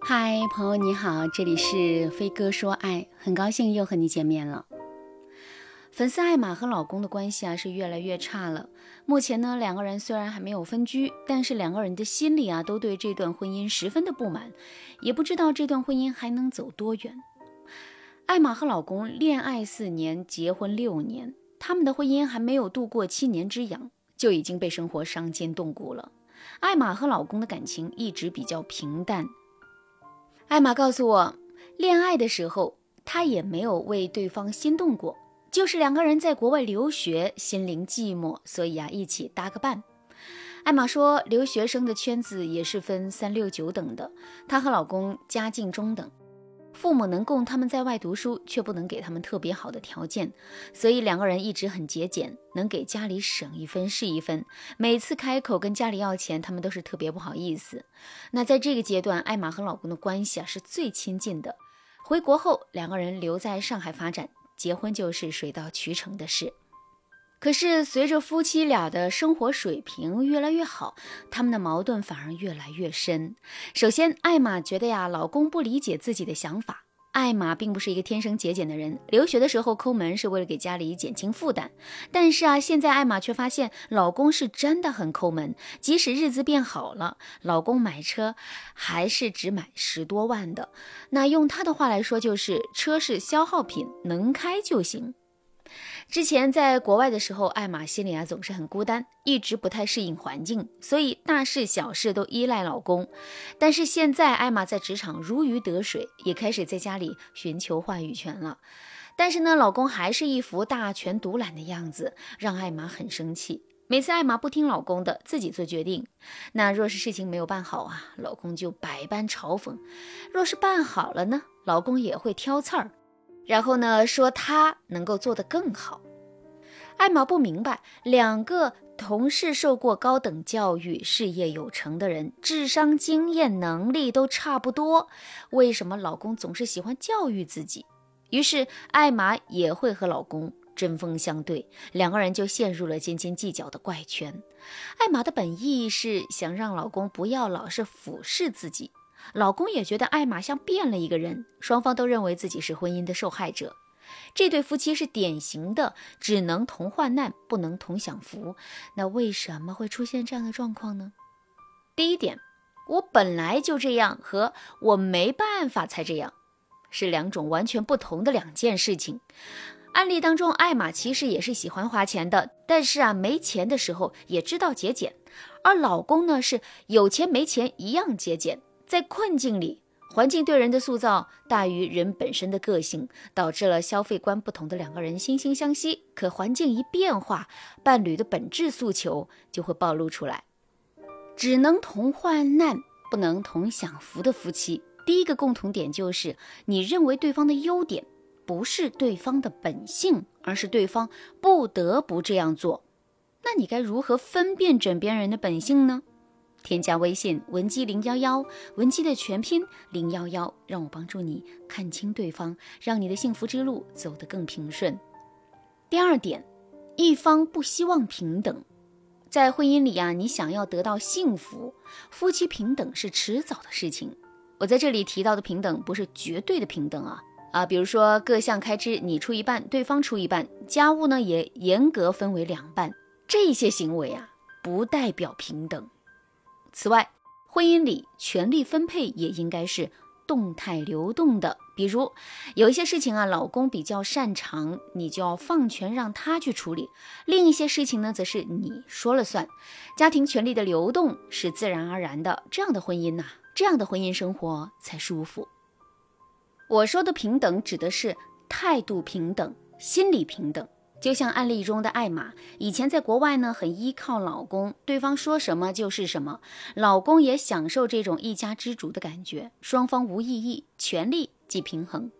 嗨，朋友你好，这里是飞哥说爱，很高兴又和你见面了。粉丝艾玛和老公的关系啊是越来越差了。目前呢，两个人虽然还没有分居，但是两个人的心里啊都对这段婚姻十分的不满，也不知道这段婚姻还能走多远。艾玛和老公恋爱四年，结婚六年，他们的婚姻还没有度过七年之痒，就已经被生活伤筋动骨了。艾玛和老公的感情一直比较平淡。艾玛告诉我，恋爱的时候她也没有为对方心动过。就是两个人在国外留学，心灵寂寞，所以啊，一起搭个伴。艾玛说，留学生的圈子也是分三六九等的。她和老公家境中等，父母能供他们在外读书，却不能给他们特别好的条件，所以两个人一直很节俭，能给家里省一分是一分。每次开口跟家里要钱，他们都是特别不好意思。那在这个阶段，艾玛和老公的关系啊是最亲近的。回国后，两个人留在上海发展。结婚就是水到渠成的事，可是随着夫妻俩的生活水平越来越好，他们的矛盾反而越来越深。首先，艾玛觉得呀，老公不理解自己的想法。艾玛并不是一个天生节俭的人，留学的时候抠门是为了给家里减轻负担。但是啊，现在艾玛却发现老公是真的很抠门，即使日子变好了，老公买车还是只买十多万的。那用他的话来说，就是车是消耗品，能开就行。之前在国外的时候，艾玛心里啊总是很孤单，一直不太适应环境，所以大事小事都依赖老公。但是现在艾玛在职场如鱼得水，也开始在家里寻求话语权了。但是呢，老公还是一副大权独揽的样子，让艾玛很生气。每次艾玛不听老公的，自己做决定，那若是事情没有办好啊，老公就百般嘲讽；若是办好了呢，老公也会挑刺儿。然后呢，说他能够做得更好。艾玛不明白，两个同是受过高等教育、事业有成的人，智商、经验、能力都差不多，为什么老公总是喜欢教育自己？于是艾玛也会和老公针锋相对，两个人就陷入了斤斤计较的怪圈。艾玛的本意是想让老公不要老是俯视自己。老公也觉得艾玛像变了一个人，双方都认为自己是婚姻的受害者。这对夫妻是典型的只能同患难，不能同享福。那为什么会出现这样的状况呢？第一点，我本来就这样和我没办法才这样，是两种完全不同的两件事情。案例当中，艾玛其实也是喜欢花钱的，但是啊，没钱的时候也知道节俭，而老公呢是有钱没钱一样节俭。在困境里，环境对人的塑造大于人本身的个性，导致了消费观不同的两个人惺惺相惜。可环境一变化，伴侣的本质诉求就会暴露出来。只能同患难，不能同享福的夫妻，第一个共同点就是，你认为对方的优点不是对方的本性，而是对方不得不这样做。那你该如何分辨枕边人的本性呢？添加微信文姬零幺幺，文姬的全拼零幺幺，让我帮助你看清对方，让你的幸福之路走得更平顺。第二点，一方不希望平等，在婚姻里呀，你想要得到幸福，夫妻平等是迟早的事情。我在这里提到的平等，不是绝对的平等啊啊，比如说各项开支你出一半，对方出一半，家务呢也严格分为两半，这些行为啊，不代表平等。此外，婚姻里权力分配也应该是动态流动的。比如，有一些事情啊，老公比较擅长，你就要放权让他去处理；另一些事情呢，则是你说了算。家庭权力的流动是自然而然的，这样的婚姻呐，这样的婚姻生活才舒服。我说的平等，指的是态度平等、心理平等。就像案例中的艾玛，以前在国外呢，很依靠老公，对方说什么就是什么，老公也享受这种一家之主的感觉，双方无异议，权力即平衡。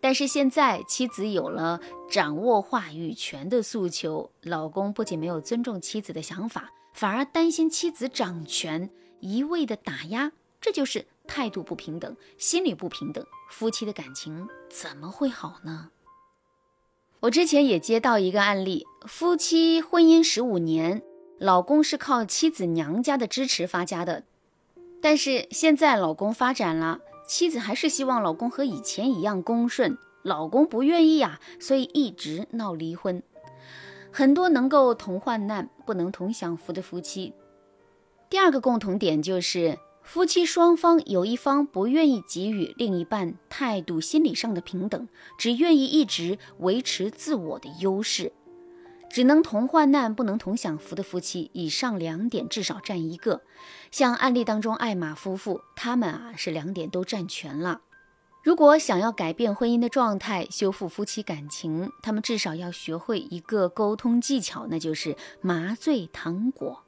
但是现在妻子有了掌握话语权的诉求，老公不仅没有尊重妻子的想法，反而担心妻子掌权，一味的打压，这就是态度不平等，心理不平等，夫妻的感情怎么会好呢？我之前也接到一个案例，夫妻婚姻十五年，老公是靠妻子娘家的支持发家的。但是现在老公发展了，妻子还是希望老公和以前一样恭顺，老公不愿意呀，所以一直闹离婚。很多能够同患难不能同享福的夫妻，第二个共同点就是夫妻双方有一方不愿意给予另一半态度、心理上的平等，只愿意一直维持自我的优势。只能同患难不能同享福的夫妻，以上两点至少占一个。像案例当中艾玛夫妇，他们啊是两点都占全了。如果想要改变婚姻的状态，修复夫妻感情，他们至少要学会一个沟通技巧，那就是麻醉糖果。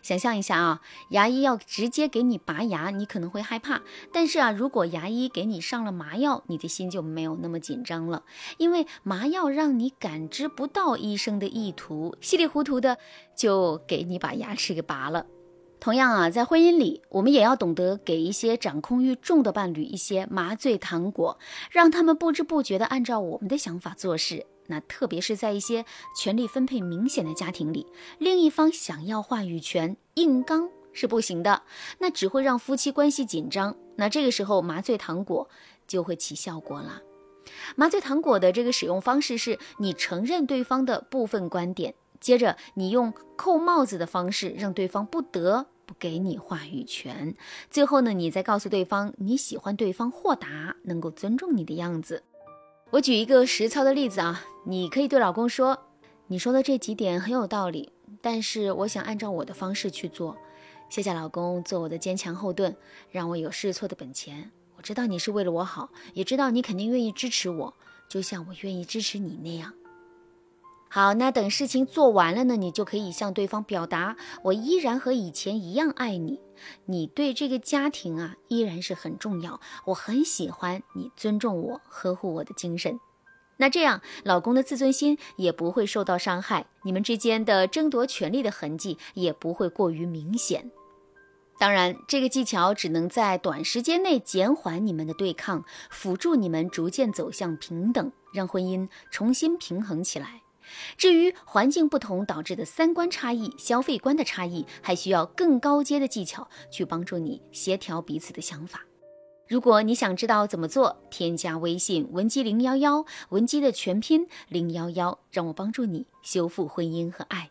想象一下啊，牙医要直接给你拔牙，你可能会害怕。但是啊，如果牙医给你上了麻药，你的心就没有那么紧张了，因为麻药让你感知不到医生的意图，稀里糊涂的就给你把牙齿给拔了。同样啊，在婚姻里，我们也要懂得给一些掌控欲重的伴侣一些麻醉糖果，让他们不知不觉地按照我们的想法做事。那特别是在一些权力分配明显的家庭里，另一方想要话语权，硬刚是不行的，那只会让夫妻关系紧张。那这个时候麻醉糖果就会起效果了。麻醉糖果的这个使用方式是你承认对方的部分观点，接着你用扣帽子的方式让对方不得不给你话语权，最后呢，你再告诉对方你喜欢对方豁达、能够尊重你的样子。我举一个实操的例子啊，你可以对老公说：“你说的这几点很有道理，但是我想按照我的方式去做。谢谢老公做我的坚强后盾，让我有试错的本钱。我知道你是为了我好，也知道你肯定愿意支持我，就像我愿意支持你那样。”好，那等事情做完了呢，你就可以向对方表达，我依然和以前一样爱你，你对这个家庭啊依然是很重要，我很喜欢你尊重我、呵护我的精神。那这样，老公的自尊心也不会受到伤害，你们之间的争夺权力的痕迹也不会过于明显。当然，这个技巧只能在短时间内减缓你们的对抗，辅助你们逐渐走向平等，让婚姻重新平衡起来。至于环境不同导致的三观差异、消费观的差异，还需要更高阶的技巧去帮助你协调彼此的想法。如果你想知道怎么做，添加微信文姬零幺幺，文姬的全拼零幺幺，让我帮助你修复婚姻和爱。